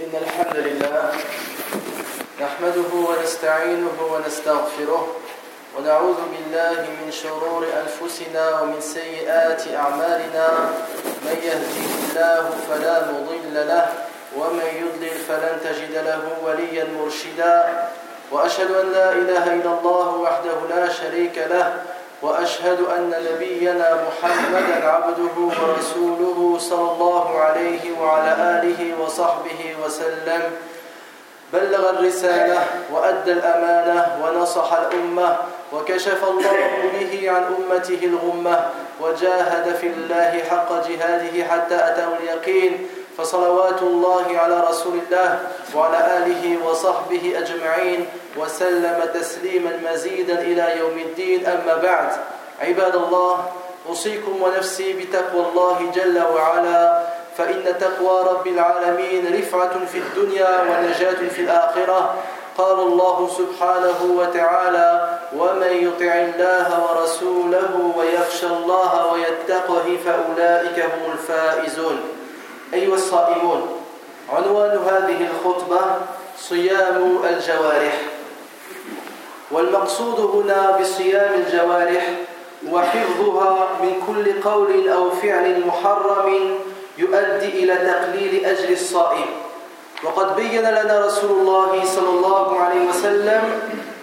إن الحمد لله نحمده ونستعينه ونستغفره ونعوذ بالله من شرور أنفسنا ومن سيئات أعمالنا من يهده الله فلا مضل له ومن يضلل فلن تجد له وليا مرشدا وأشهد أن لا إله إلا الله وحده لا شريك له وأشهد أن نبينا محمدا عبده ورسوله صلى الله عليه وعلى آله وصحبه وسلم. بلغ الرسالة وأدى الأمانة ونصح الأمة وكشف الله به عن أمته الغمة وجاهد في الله حق جهاده حتى أتاه اليقين. فصلوات الله على رسول الله وعلى آله وصحبه أجمعين وسلم تسليما مزيدا إلى يوم الدين. أما بعد عباد الله أوصيكم ونفسي بتقوى الله جل وعلا فإن تقوى رب العالمين رفعة في الدنيا ونجاة في الآخرة. قال الله سبحانه وتعالى ومن يطع الله ورسوله ويخشى الله ويتقه فأولئك هم الفائزون. أيها الصائمون عنوان هذه الخطبة صيام الجوارح. والمقصود هنا بصيام الجوارح وحفظها من كل قول أو فعل محرم يؤدي إلى تقليل أجر الصائم. وقد بين لنا رسول الله صلى الله عليه وسلم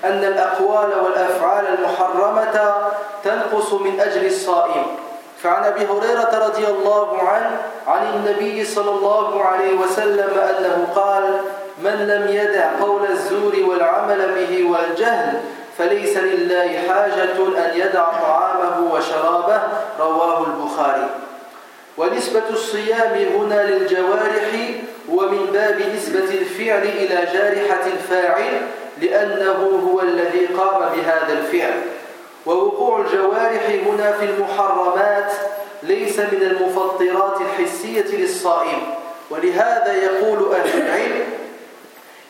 أن الأقوال والأفعال المحرمة تنقص من أجر الصائم. فعن أبي هريرة رضي الله عنه عن النبي صلى الله عليه وسلم أنه قال من لم يدع قول الزور والعمل به والجهل فليس لله حاجة أن يدع طعامه وشرابه. رواه البخاري. ونسبة الصيام هنا للجوارح ومن باب نسبة الفعل إلى جارحة الفاعل لأنه هو الذي قام بهذا الفعل. ووقوع الجوارح هنا في المحرمات ليس من المفطرات الحسية للصائم. ولهذا يقول أهل العلم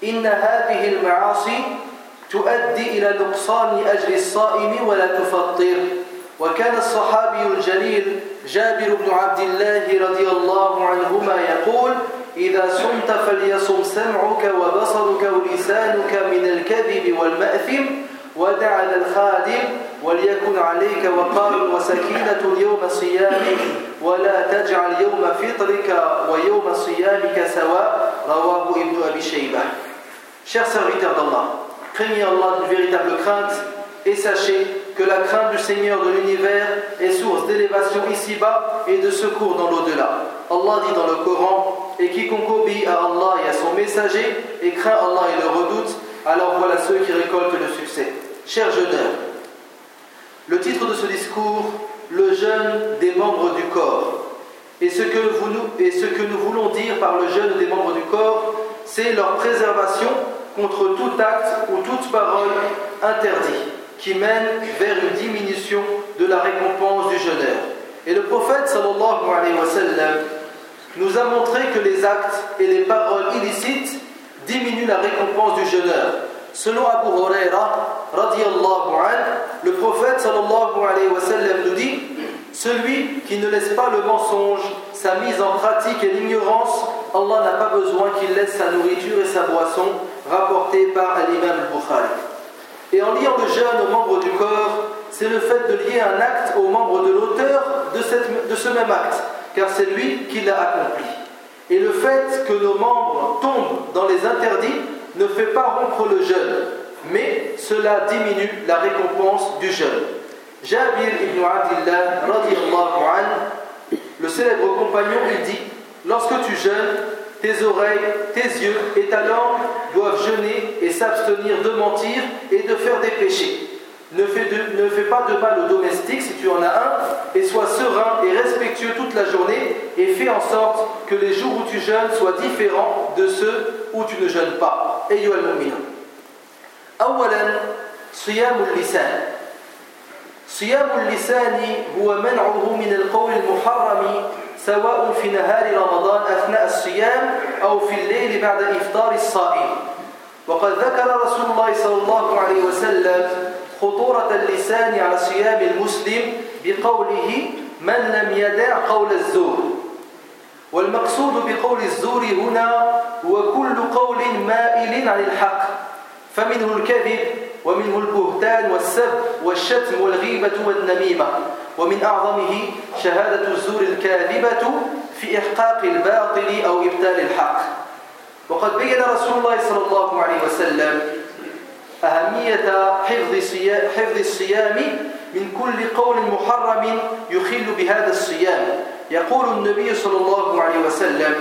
إن هذه المعاصي تؤدي إلى نقصان أجر الصائم ولا تفطر. وكان الصحابي الجليل جابر بن عبد الله رضي الله عنهما يقول إذا صمت فليصم سمعك وبصرك ولسانك من الكذب والمأثم ودع الخادم وليكن عليك وقار وسكينة يوم صيامك ولا تجعل يوم فطرك ويوم صيامك سواء رواه ابن أبي شيبة Chers serviteurs d'Allah, craignez Allah d'une véritable crainte et sachez que la crainte du Seigneur de l'univers est source d'élévation ici-bas et de secours dans l'au-delà. Allah dit dans le Coran Et quiconque obéit à Allah et à son messager et craint Allah et le redoute, alors voilà ceux qui récoltent le succès. Chers jeûneurs, le titre de ce discours, le jeûne des membres du corps. Et ce, que nous voulons dire par le jeûne des membres du corps, c'est leur préservation contre tout acte ou toute parole interdit qui mène vers une diminution de la récompense du jeûneur. Et le prophète sallallahu alayhi wa sallam nous a montré que les actes et les paroles illicites diminuent la récompense du jeûneur. Selon Abu Huraira, le prophète sallallahu nous dit Celui qui ne laisse pas le mensonge, sa mise en pratique et l'ignorance, Allah n'a pas besoin qu'il laisse sa nourriture et sa boisson, rapporté par l'imam al-Bukhari. Et en liant le jeûne aux membres du corps, c'est le fait de lier un acte aux membres de l'auteur de ce même acte, car c'est lui qui l'a accompli. Et le fait que nos membres tombent dans les interdits ne fait pas rompre le jeûne, mais cela diminue la récompense du jeûne. Jabir ibn Abdillah, le célèbre compagnon, il dit Lorsque tu jeûnes, tes oreilles, tes yeux et ta langue doivent jeûner et s'abstenir de mentir et de faire des péchés. Ne fais, ne fais, pas de mal au domestique si tu en as un, et sois serein et respectueux toute la journée, et fais en sorte que les jours où tu jeûnes soient différents de ceux où tu ne jeûnes pas. أيها المؤمنون أولا صيام اللسان صيام اللسان هو منعه من القول المحرم سواء في نهار رمضان أثناء الصيام أو في الليل بعد إفطار الصائم وقد ذكر رسول الله صلى الله عليه وسلم خطورة اللسان على صيام المسلم بقوله من لم يدع قول الزور والمقصود بقول الزور هنا هو كل قول مائل عن الحق. فمنه الكذب ومنه البهتان والسب والشتم والغيبة والنميمة. ومن أعظمه شهادة الزور الكاذبة في إحقاق الباطل أو إبتال الحق. وقد بين رسول الله صلى الله عليه وسلم أهمية حفظ الصيام من كل قول محرم يخل بهذا الصيام. يقول النبي صلى الله عليه وسلم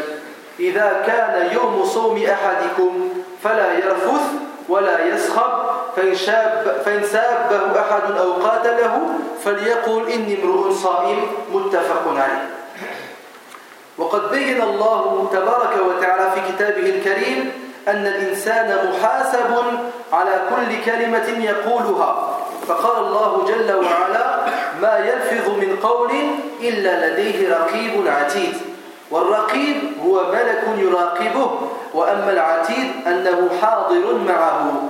إذا كان يوم صوم أحدكم فلا يرفث ولا يسخب فإن, شاب فإن سابه أحد أو قاتله فليقل إني امرؤ صائم متفق عليه. وقد بين الله تبارك وتعالى في كتابه الكريم أن الإنسان محاسب على كل كلمة يقولها. فقال الله جل وعلا ما يلفظ من قول إلا لديه رقيب عتيد. والرقيب هو ملك يراقبه. وأما العتيد أنه حاضر معه.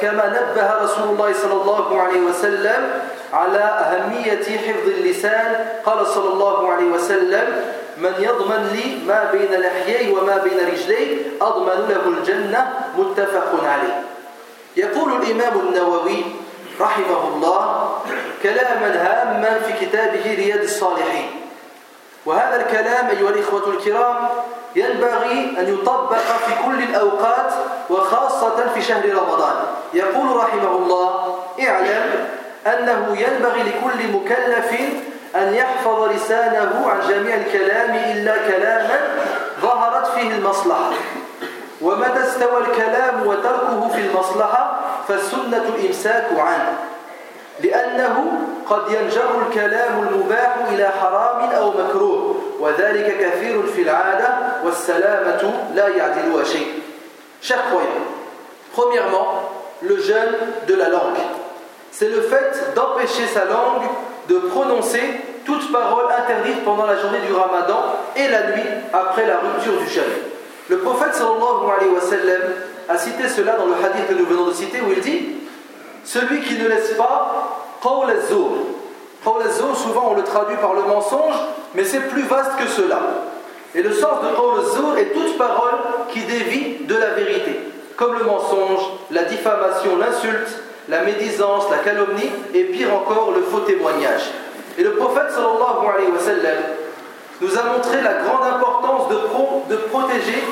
كما نبه رسول الله صلى الله عليه وسلم على أهمية حفظ اللسان. قال صلى الله عليه وسلم من يضمن لي ما بين لحيي وما بين رجلي أضمن له الجنة. متفق عليه. يقول الإمام النووي رحمه الله كلاما هاما في كتابه رياض الصالحين. وهذا الكلام أيها الإخوة الكرام ينبغي أن يطبق في كل الأوقات وخاصة في شهر رمضان. يقول رحمه الله اعلم أنه ينبغي لكل مكلف أن يحفظ لسانه عن جميع الكلام إلا كلاما ظهرت فيه المصلحة. ومتى استوى الكلام وتركه في المصلحة فالسنة الإمساك عنه لأنه قد ينجر الكلام المباح إلى حرام أو مكروه وذلك كثير في العادة والسلامة لا يعدلها شيء Chers croyants, premièrement, le jeûne de la langue. C'est le fait d'empêcher sa langue de prononcer toute parole interdite pendant la journée du ramadan et la nuit après la rupture du jeûne. Le prophète sallallahu alayhi wa sallam a cité cela dans le hadith que nous venons de citer où il dit Celui qui ne laisse pas qawl az-zur. Qawl az-zur, souvent on le traduit par le mensonge, mais c'est plus vaste que cela. Et le sens de qawl az-zur est toute parole qui dévie de la vérité, comme le mensonge, la diffamation, l'insulte, la médisance, la calomnie et pire encore le faux témoignage. Et le prophète sallallahu alayhi wa sallam nous a montré la grande importance de, de protéger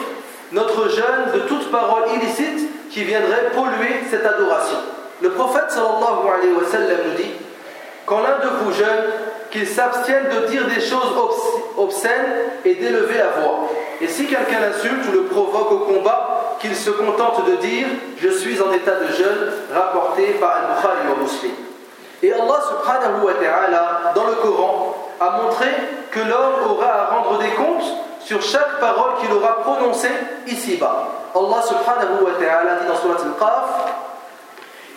notre jeûne de toute parole illicite qui viendrait polluer cette adoration. Le prophète sallallahu alayhi wa nous dit Quand l'un de vous jeûne, qu'il s'abstienne de dire des choses obscènes et d'élever la voix. Et si quelqu'un l'insulte ou le provoque au combat, qu'il se contente de dire Je suis en état de jeûne, rapporté par Al-Bukhari ou Muslim. Et Allah subhanahu wa ta'ala, dans le Coran, a montré que l'homme aura à rendre des comptes sur chaque parole qu'il aura prononcée ici-bas. Allah subhanahu wa ta'ala dit dans Surat Al-Qaf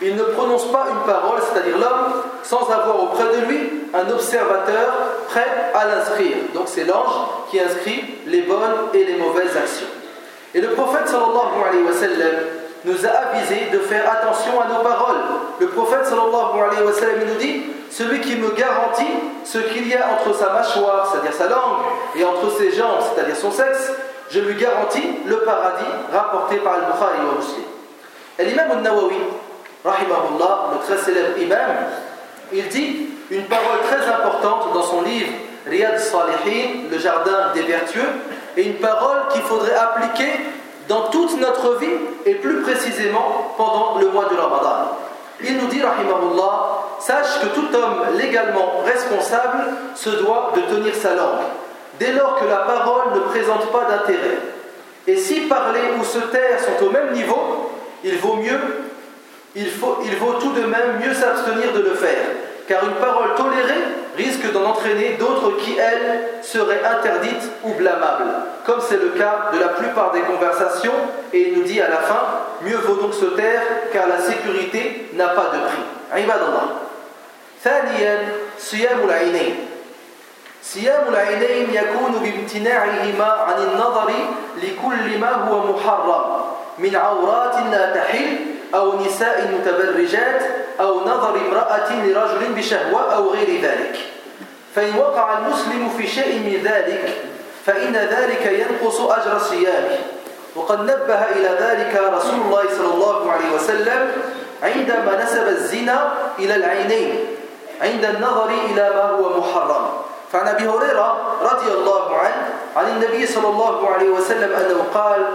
il ne prononce pas une parole, c'est-à-dire l'homme, sans avoir auprès de lui un observateur prêt à l'inscrire. Donc c'est l'ange qui inscrit les bonnes et les mauvaises actions. Et le prophète sallallahu alayhi wa sallam nous a avisé de faire attention à nos paroles. Le prophète sallallahu nous dit Celui qui me garantit ce qu'il y a entre sa mâchoire, c'est-à-dire sa langue, et entre ses jambes, c'est-à-dire son sexe, je lui garantis le paradis rapporté par Al-Bukhari wa Muslim. Et l'imam al-Nawawi, rahimahullah, le très célèbre imam, il dit une parole très importante dans son livre Riyad Salihin, le jardin des vertueux, et une parole qu'il faudrait appliquer dans toute notre vie et plus précisément pendant le mois de Ramadan. Il nous dit, rahimahullah, sache que tout homme légalement responsable se doit de tenir sa langue, dès lors que la parole ne présente pas d'intérêt. Et si parler ou se taire sont au même niveau, il vaut mieux il, faut, il vaut tout de même mieux s'abstenir de le faire, car une parole tolérée risque d'en entraîner d'autres qui, elles, seraient interdites ou blâmables, comme c'est le cas de la plupart des conversations, et il nous dit à la fin, mieux vaut donc se taire, car la sécurité n'a pas de prix. Ibadallah. ثانيا صيام العينين صيام العينين يكون بامتناعهما عن النظر لكل ما هو محرم من عورات لا تحل أو نساء متبرجات أو نظر امرأة لرجل بشهوة أو غير ذلك. فإن وقع المسلم في شيء من ذلك فإن ذلك ينقص أجر صيامه. وقد نبه إلى ذلك رسول الله صلى الله عليه وسلم عندما نسب الزنا إلى العينين عند النظر إلى ما هو محرم. فعن أبي هريرة رضي الله عنه عن النبي صلى الله عليه وسلم أنه قال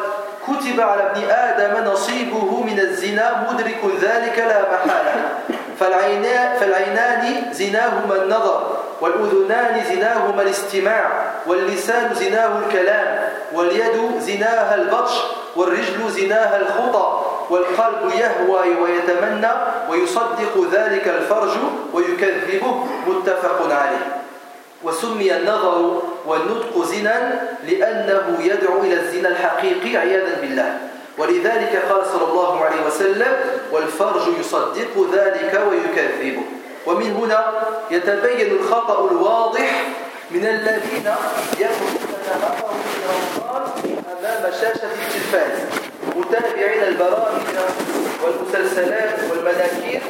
كتب على ابن آدم نصيبه من الزنا مدرك ذلك لا محالة. فالعينان زناهما النظر والأذنان زناهما الاستماع واللسان زناه الكلام واليد زناها البطش والرجل زناها الخطى والقلب يهوى ويتمنى ويصدق ذلك الفرج ويكذبه متفق عليه. وسمي النظر والنطق زنا لأنه يدعو إلى الزنا الحقيقي عياذا بالله. ولذلك قال صلى الله عليه وسلم والفرج يصدق ذلك ويكذبه. ومن هنا يتبين الخطأ الواضح من الذين يأخذون نهارهم في رمضان أمام شاشة التلفاز متابعين البرامج والمسلسلات والمناكير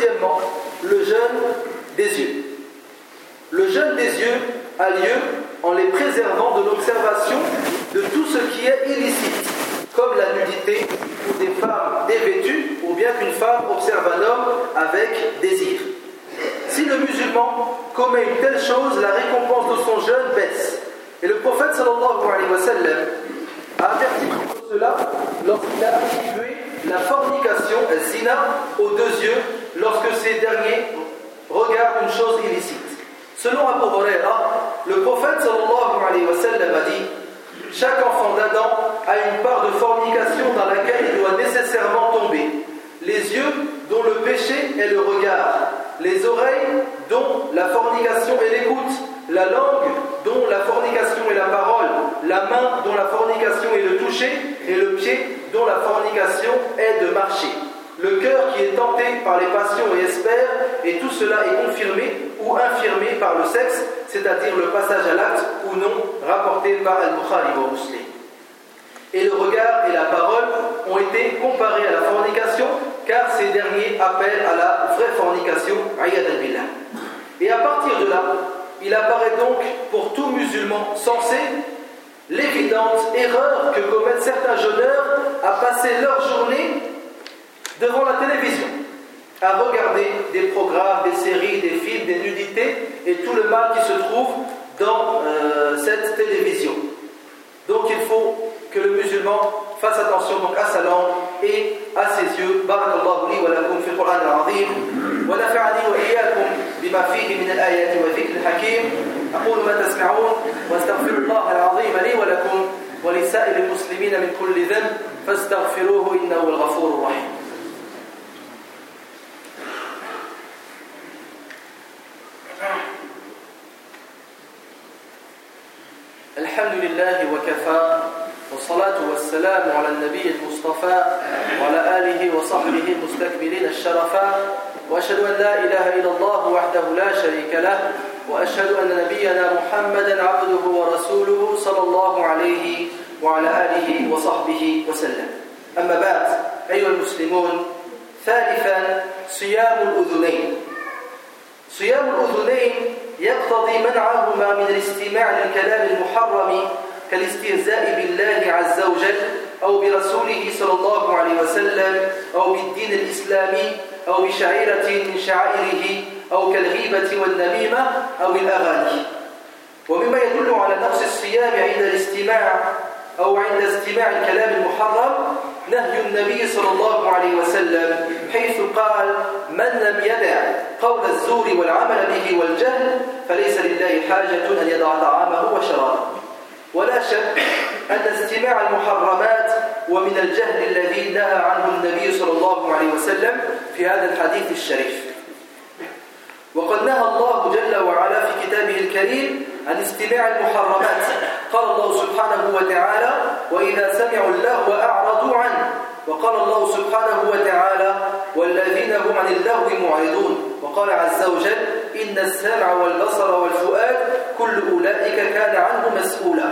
Deuxièmement, le jeûne des yeux. Le jeûne des yeux a lieu en les préservant de l'observation de tout ce qui est illicite, comme la nudité ou des femmes dévêtues, ou bien qu'une femme observe un homme avec désir. Si le musulman commet une telle chose, la récompense de son jeûne baisse. Et le prophète sallallahu alayhi wa sallam a averti cela lorsqu'il a attribué la fornication, zina, aux deux yeux lorsque ces derniers regardent une chose illicite. Selon Abu Huraira, le prophète sallallahu alayhi wa sallam a dit Chaque enfant d'Adam a une part de fornication dans laquelle il doit nécessairement tomber. Les yeux dont le péché est le regard, les oreilles dont la fornication est l'écoute, la langue dont la fornication est la parole, la main dont la fornication est le toucher, et le pied dont la fornication est de marcher le cœur qui est tenté par les passions et espère, et tout cela est confirmé ou infirmé par le sexe, c'est-à-dire le passage à l'acte ou non, rapporté par Al-Bukhari ou Muslim. Et le regard et la parole ont été comparés à la fornication, car ces derniers appellent à la vraie fornication, al-billah. Et à partir de là, il apparaît donc pour tout musulman sensé l'évidente erreur que commettent certains jeûneurs à passer leur journée devant la télévision, à regarder des programmes, des séries, des films, des nudités et tout le mal qui se trouve dans euh, cette télévision. Donc il faut que le musulman fasse attention donc à sa langue et à ses yeux. Barakallahu li wa lakum fi Qur'an al-azim wa nafa'ani wa iyyakum bima fihi min al-ayati wa dhikr al-hakim. أقول ما تسمعون واستغفر الله العظيم لي ولكم ولسائر المسلمين من كل ذنب فاستغفروه إنه الغفور الرحيم الحمد لله وكفى والصلاة والسلام على النبي المصطفى وعلى آله وصحبه المستكبرين الشرفاء وأشهد أن لا إله إلا الله وحده لا شريك له وأشهد أن نبينا محمدا عبده ورسوله صلى الله عليه وعلى آله وصحبه وسلم. أما بعد أيها المسلمون ثالثا صيام الأذنين. صيام الأذنين يقتضي منعهما من الاستماع للكلام المحرم كالاستهزاء بالله عز وجل أو برسوله صلى الله عليه وسلم أو بالدين الإسلامي أو بشعيرة من شعائره أو كالغيبة والنميمة أو الأغاني. ومما يدل على نقص الصيام عند الاستماع أو عند استماع الكلام المحرم نهي النبي صلى الله عليه وسلم حيث قال من لم يدع قول الزور والعمل به والجهل فليس لله حاجة أن يدع طعامه وشرابه. ولا شك أن استماع المحرمات ومن الجهل الذي نهى عنه النبي صلى الله عليه وسلم في هذا الحديث الشريف. وقد نهى الله جل وعلا في كتابه الكريم عن استماع المحرمات. قال الله سبحانه وتعالى وإذا سمعوا اللغو أعرضوا عنه. وقال الله سبحانه وتعالى والذين هم عن اللغو معرضون. وقال عز وجل إن السمع والبصر والفؤاد كل أولئك كان عنه مسؤولا.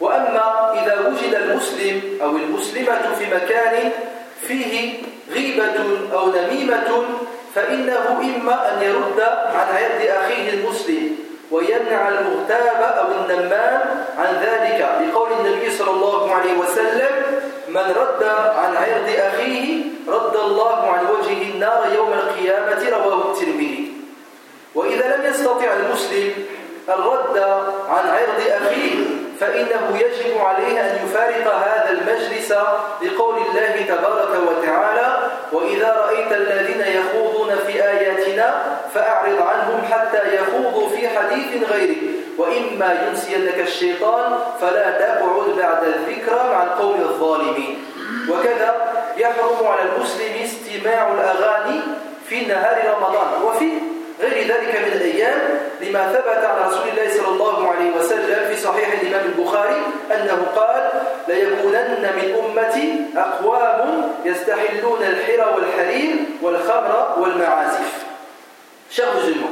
وأما إذا وجد المسلم أو المسلمة في مكان فيه غيبة أو نميمة فإنه إما أن يرد عن يد أخيه المسلم. ويمنع المغتاب أو النمام عن ذلك. لقول النبي صلى الله عليه وسلم من رد عن عرض أخيه رد الله عن وجهه النار يوم القيامة. رواه الترمذي. وإذا لم يستطع المسلم الرد عن عرض أخيه فإنه يجب عليه أن يفارق هذا المجلس لقول الله تبارك وتعالى وإذا رأيت الذين يخوضون في آياتنا فأعرض عنهم حتى يخوضوا في حديث غيره وإما ينسينك الشيطان فلا تقعد بعد الذكرى مع القوم الظالمين. وكذا يحرم على المسلم استماع الأغاني في نهار رمضان. وفي غير ذلك من الأيام لما ثبت عن رسول الله صلى الله عليه وسلم في صحيح الإمام البخاري أنه قال ليكونن من أمتي أقوام يستحلون الحر والحرير والخمر والمعازف Chers musulmans,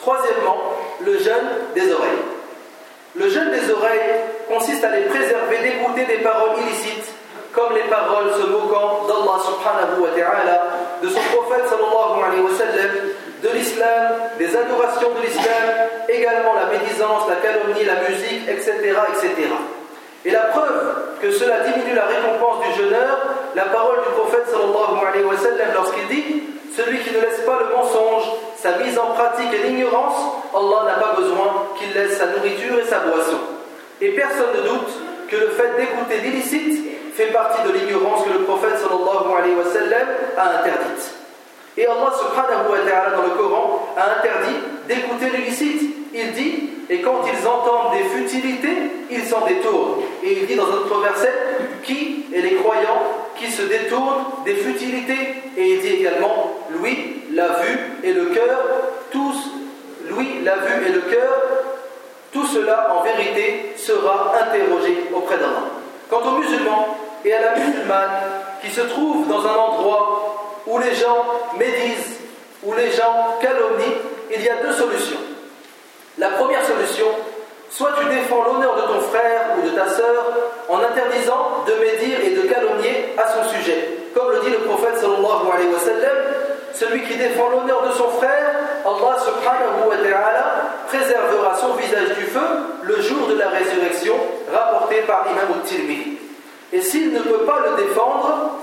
troisièmement, le jeûne des oreilles. Le jeûne des oreilles consiste à les préserver d'écouter des paroles illicites comme les paroles se moquant d'Allah subhanahu wa ta'ala, de son prophète sallallahu alayhi wa sallam, de l'islam, des adorations de l'islam, également la médisance, la calomnie, la musique, etc., etc. Et la preuve que cela diminue la récompense du jeûneur, la parole du prophète sallallahu alayhi wa lorsqu'il dit Celui qui ne laisse pas le mensonge, sa mise en pratique et l'ignorance, Allah n'a pas besoin qu'il laisse sa nourriture et sa boisson. Et personne ne doute que le fait d'écouter l'illicite fait partie de l'ignorance que le prophète sallallahu alayhi wa a interdite. Et Allah subhanahu wa ta'ala dans le Coran a interdit d'écouter l'illicite. Il dit, et quand ils entendent des futilités, ils s'en détournent. Et il dit dans un autre verset, qui est les croyants qui se détournent des futilités Et il dit également, lui, la vue et le cœur, tous, lui, la vue et le cœur, tout cela en vérité sera interrogé auprès d'Allah. Quant aux musulmans et à la musulmane qui se trouvent dans un endroit où les gens médisent, où les gens calomnient, il y a deux La première solution, soit tu défends l'honneur de ton frère ou de ta sœur en interdisant de médire et de calomnier à son sujet. Comme le dit le prophète sallallahu alayhi wa sallam, celui qui défend l'honneur de son frère, Allah subhanahu wa ta'ala préservera son visage du feu le jour de la résurrection, rapporté par l'imam al-Tirmidhi. Et s'il ne peut pas le défendre,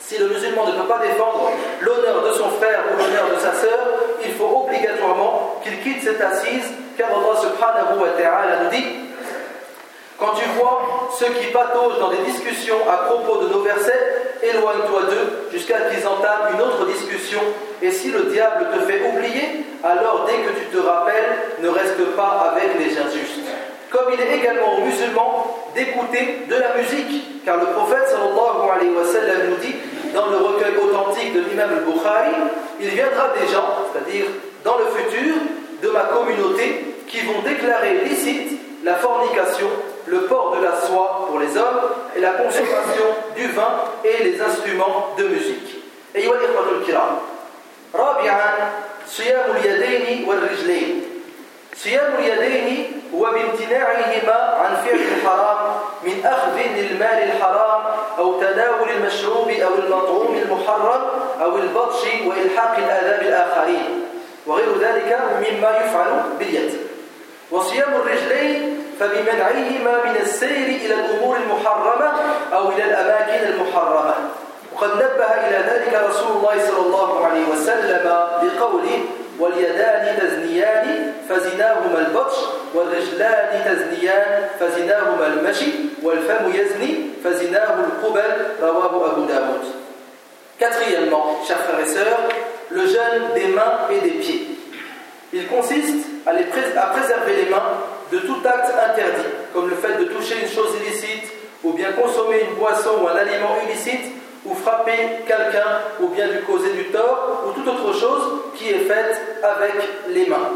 si le musulman ne peut pas défendre l'honneur de son frère ou l'honneur de sa sœur, il faut obligatoirement qu'il quitte cette assise, car Allah subhanahu wa ta'ala nous dit Quand tu vois ceux qui pataugent dans des discussions à propos de nos versets, éloigne-toi d'eux jusqu'à qu'ils entament une autre discussion. Et si le diable te fait oublier, alors dès que tu te rappelles, ne reste pas avec les injustes. Comme il est également aux musulmans d'écouter de la musique, car le prophète sallallahu alayhi wa sallam nous dit dans le recueil authentique de l'imam al-Bukhari, il viendra des gens, c'est-à-dire dans le futur, de ma communauté, qui vont déclarer licite la fornication, le port de la soie pour les hommes et la consommation du vin et les instruments de musique. أيها الإخوة الكرام رابعا صيام اليدين والرجلين صيام اليدين هو بامتناعهما عن فعل الحرام من أخذ للمال الحرام أو تناول المشروب أو المطعوم المحرم أو البطش وإلحاق الآذى بالآخرين. وغير ذلك مما يفعل باليد. وصيام الرجلين فبمنعهما من السير إلى الأمور المحرمة أو إلى الأماكن المحرمة. وقد نبه إلى ذلك رسول الله صلى الله عليه وسلم بقوله واليدان تزنيان فزناهما البطش والرجلان تزنيان فزناهما المشي والفم يزني فزناه القبل رواه أبو داود Quatrièmement, chers frères et sœurs, le jeûne des mains et des pieds. Il consiste à, les prés à préserver les mains de tout acte interdit, comme le fait de toucher une chose illicite, ou bien consommer une boisson ou un aliment illicite, ou frapper quelqu'un, ou bien lui causer du tort, ou toute autre chose qui est faite avec les mains.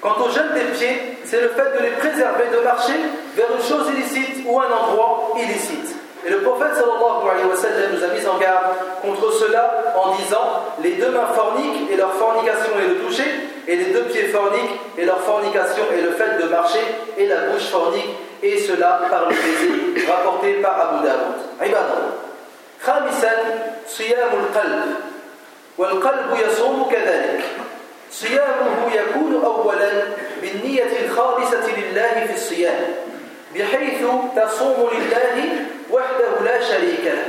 Quant au jeûne des pieds, c'est le fait de les préserver de marcher vers une chose illicite ou un endroit illicite. Et le prophète sallallahu alayhi wa sallam nous a mis en garde contre cela en disant les deux mains forniques et leur fornication et le toucher, et les deux pieds forniques et leur fornication et le fait de marcher, et la bouche fornique, et cela par le baiser, rapporté par Abu Daoud. خامسا صيام القلب. والقلب يصوم كذلك. صيامه يكون أولا بالنية الخالصة لله في الصيام بحيث تصوم لله وحده لا شريك له.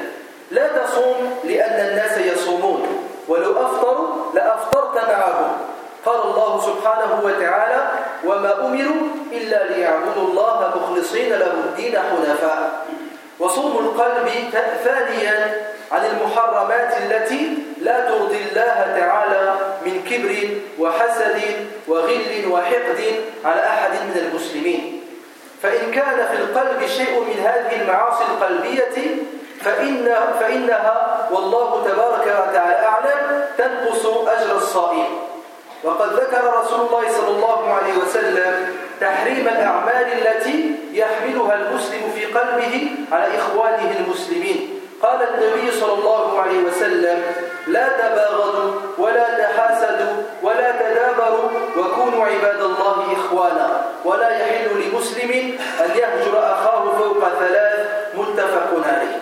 لا تصوم لأن الناس يصومون. ولو أفطروا لأفطرت معهم. قال الله سبحانه وتعالى وما أمروا إلا ليعبدوا الله مخلصين له الدين حنفاء. وصوم القلب ثانيا عن المحرمات التي لا ترضي الله تعالى من كبر وحسد وغل وحقد على أحد من المسلمين. فإن كان في القلب شيء من هذه المعاصي القلبية فإن فإنها والله تبارك وتعالى أعلم تنقص أجر الصائم. وقد ذكر رسول الله صلى الله عليه وسلم تحريم الأعمال التي يحملها المسلم في قلبه على إخوانه المسلمين. قال النبي صلى الله عليه وسلم لا تباغضوا ولا تحاسدوا ولا تدابروا وكونوا عباد الله إخوانا. ولا يحل لمسلم أن يهجر أخاه فوق ثلاث متفق عليه.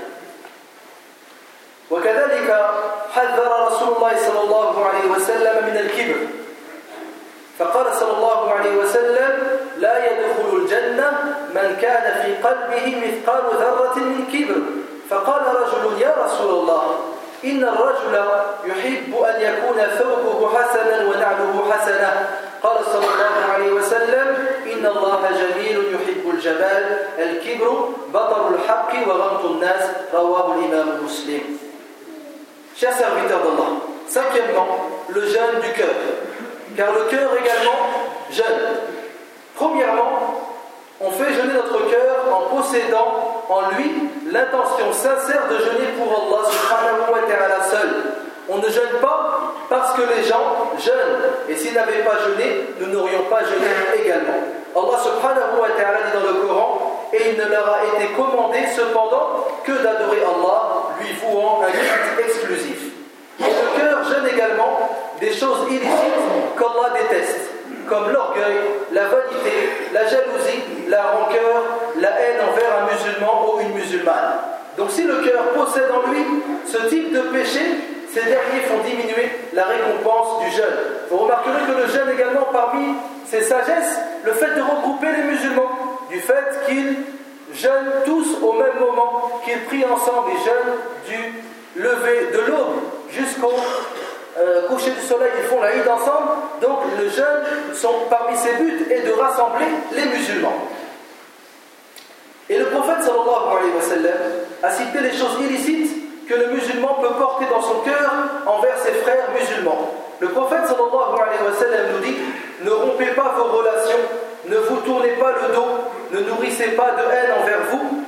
وكذلك حذر رسول الله صلى الله عليه وسلم من الكبر. فقال صلى الله عليه وسلم لا يدخل الجنة من كان في قلبه مثقال ذرة من كبر. فقال رجل يا رسول الله إن الرجل يحب أن يكون ثوبه حسنا ونعله حسنة. قال صلى الله عليه وسلم إن الله جميل يحب الجمال الكبر بطر الحق وغمط الناس. رواه الإمام مسلم. Chers serviteurs d'Allah, cinquièmement, le jeûne du cœur. Car le cœur également jeûne. Premièrement, on fait jeûner notre cœur en possédant en lui l'intention sincère de jeûner pour Allah subhanahu wa ta'ala seul. On ne jeûne pas parce que les gens jeûnent. Et s'ils n'avaient pas jeûné, nous n'aurions pas jeûné également. Allah subhanahu wa ta'ala dit dans le Coran, et il ne leur a été commandé cependant que d'adorer Allah, lui vouant un culte exclusif. Et le cœur jeûne également des choses illicites qu'Allah déteste, comme l'orgueil, la vanité, la jalousie, la rancœur, la haine envers un musulman ou une musulmane. Donc si le cœur possède en lui ce type de péché, ces derniers font diminuer la récompense du jeûne. Vous remarquerez que le jeûne également parmi ses sagesses, le fait de regrouper les musulmans, du fait qu'ils jeûnent tous au même moment, qu'ils prient ensemble et jeûnent du lever de l'aube jusqu'au euh, coucher du soleil, ils font la Eid ensemble. Donc le jeûne, parmi ses buts, est de rassembler les musulmans. Et le prophète sallallahu alayhi wa sallam a cité les choses illicites que le musulman peut porter dans son cœur envers ses frères musulmans. Le prophète sallallahu alayhi wa sallam nous dit Ne rompez pas vos relations, ne vous tournez pas le dos, ne nourrissez pas de haine envers vous,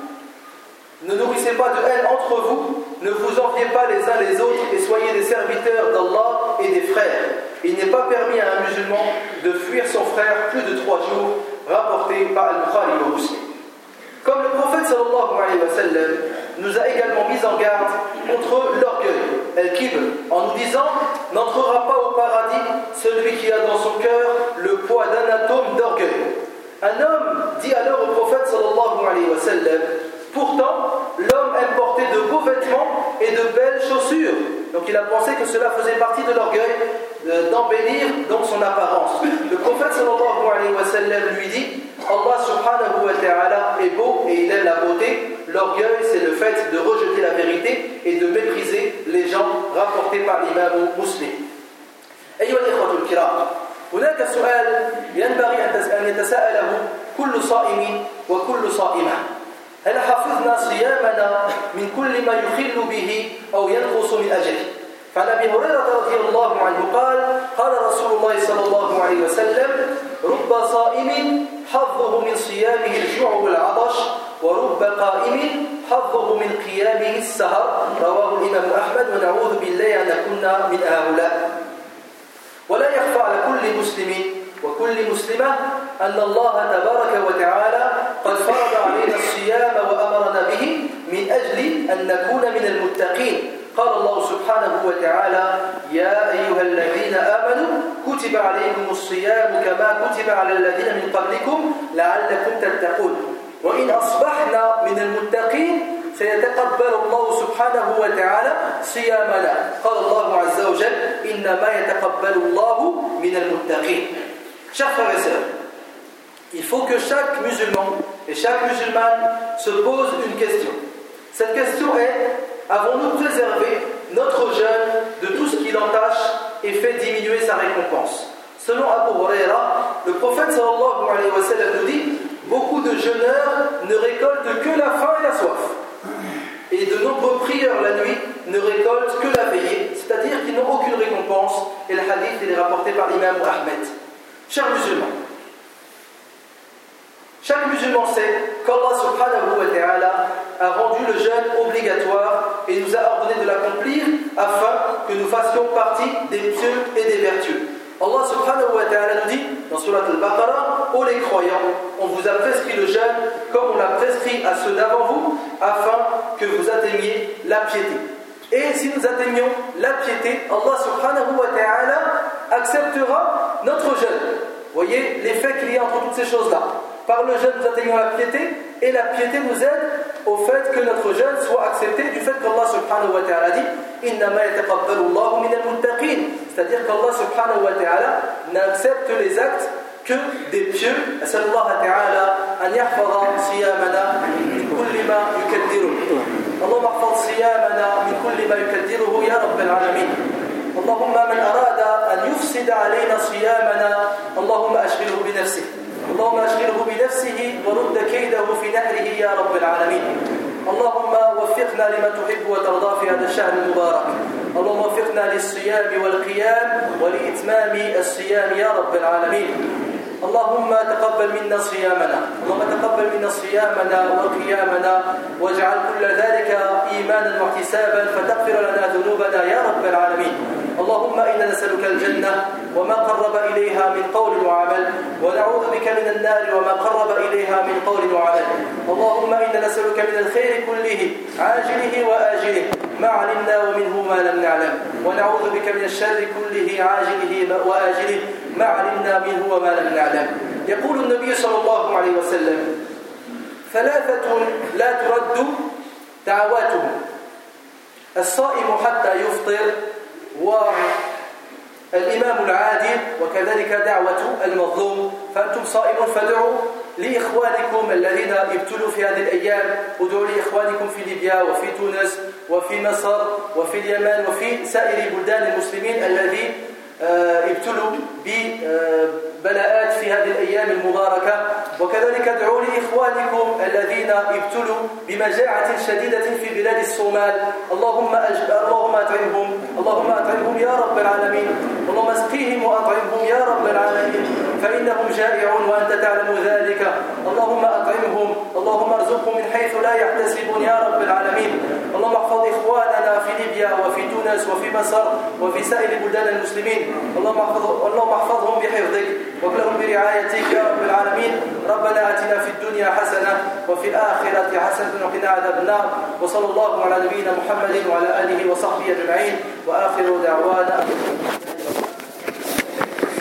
ne nourrissez pas de haine entre vous, ne vous enviez pas les uns les autres et soyez des serviteurs d'Allah et des frères. Il n'est pas permis à un musulman de fuir son frère plus de trois jours, rapporté par Al-Bukhari au. Comme le prophète sallallahu alayhi wa sallam nous a également mis en garde contre l'orgueil, al-kibr, en nous disant N'entrera pas au paradis celui qui a dans son cœur le poids d'un atome d'orgueil. Un homme dit alors au prophète sallallahu alayhi wa sallam Pourtant, l'homme aime porter de beaux vêtements et de belles chaussures. Donc il a pensé que cela faisait partie de l'orgueil d'embellir donc son apparence. Le prophète sallallahu alayhi wa sallam lui dit Allah subhanahu wa ta'ala est beau et il aime la beauté. L'orgueil, c'est le fait de rejeter la vérité et de mépriser les gens rapportés par l'imam muslim. أيها الإخوة الكرام هناك سؤال ينبغي أن يتساءله كل صائم وكل صائمة هل حفظنا صيامنا من كل ما يخل به أو ينقص من أجله؟ فعن أبي هريرة رضي الله عنه قال قال رسول الله صلى الله عليه وسلم رب صائم حظه من صيامه الجوع والعطش ورب قائم حظه من قيامه السهر. رواه الإمام أحمد ونعوذ بالله أن نكون من هؤلاء. ولا يخفى على كل مسلم وكل مسلمة أن الله تبارك وتعالى قد فرض علينا الصيام وأمرنا به من أجل أن نكون من المتقين. قال الله سبحانه وتعالى يا أيها الذين آمنوا كتب عليكم الصيام كما كتب على الذين من قبلكم لعلكم تتقون. وإن أصبحنا من المتقين سيتقبل الله سبحانه وتعالى صيامنا. قال الله عز وجل إنما يتقبل الله من المتقين. Chers frères et sœurs, il faut que chaque musulman et chaque musulmane se pose une question. Cette question est avons-nous préservé notre jeûne de tout ce qui l'entache et fait diminuer sa récompense? Selon Abu Huraira, le prophète sallallahu alayhi wa sallam nous dit beaucoup de jeûneurs ne récoltent que la faim et la soif. Et de nombreux prieurs la nuit ne récoltent que la veillée, c'est-à-dire qu'ils n'ont aucune récompense. Et le hadith est rapporté par l'imam Ahmed. Chers musulmans, chaque musulman sait qu'Allah subhanahu wa ta'ala a rendu le jeûne obligatoire et nous a ordonné de l'accomplir afin que nous fassions partie des pieux et des vertueux. Allah subhanahu wa ta'ala nous dit dans Surat al-Baqarah Ô les croyants, on vous a prescrit le jeûne comme on l'a prescrit à ceux d'avant vous afin que vous atteigniez la piété. Et si nous atteignons la piété, Allah subhanahu wa ta'ala acceptera notre jeûne. Voyez l'effet qu'il y a entre toutes ces choses-là. Par le jeûne, nous atteignons la piété, et la piété nous aide au fait que notre jeûne soit accepté du fait qu'Allah subhanahu wa ta'ala dit c'est-à-dire qu'Allah subhanahu wa ta'ala n'accepte les actes que des pieux أسأل الله تعالى أن يحفظ صيامنا من كل ما يكدره اللهم احفظ صيامنا من كل ما يكدره يا رب العالمين اللهم من أراد أن يفسد علينا صيامنا اللهم أشغله بنفسه. اللهم أشغله بنفسه ورد كيده في نحره يا رب العالمين. اللهم وفقنا لما تحب وترضى في هذا الشهر المبارك. اللهم وفقنا للصيام والقيام ولإتمام الصيام يا رب العالمين. اللهم تقبل منا صيامنا اللهم تقبل منا صيامنا وقيامنا واجعل كل ذلك إيمانا واحتسابا فتغفر لنا ذنوبنا يا رب العالمين. اللهم إنا نسألك الجنة وما قرب إليها من قول وعمل ونعوذ بك من النار وما قرب إليها من قول وعمل. اللهم إنا نسألك من الخير كله عاجله وآجله ما علمنا ومنه ما لم نعلم. ونعوذ بك من الشر كله عاجله وآجله ما علمنا منه وما لم نعلم. يقول النبي صلى الله عليه وسلم ثلاثة لا ترد دعواتهم. الصائم حتى يفطر والإمام العادل وكذلك دعوة المظلوم. فأنتم صائمون فادعوا لإخوانكم الذين ابتلوا في هذه الأيام. ادعوا لإخوانكم في ليبيا وفي تونس وفي مصر وفي اليمن وفي سائر بلدان المسلمين الذي آه، ابتلوا ببلاءات في هذه الأيام المباركة. وكذلك ادعوا لإخوانكم الذين ابتلوا بمجاعة شديدة في بلاد الصومال. اللهم اللهم أطعمهم. اللهم أطعمهم يا رب العالمين. اللهم اسقيهم وأطعمهم يا رب العالمين. فإنهم جائعون وأنت تعلم ذلك. اللهم أطعمهم. اللهم ارزقهم من حيث لا يحتسبون يا رب العالمين. اللهم احفظ إخواننا في ليبيا وفي تونس وفي مصر وفي سائر بلدان المسلمين. اللهم احفظهم بحفظك. وكلهم برعايتك يا رب العالمين. ربنا آتنا في الدنيا حسنة وفي الآخرة حسنة وقنا عذاب النار. وصلى الله على نبينا محمد وعلى آله وصحبه أجمعين. وآخر دعوانا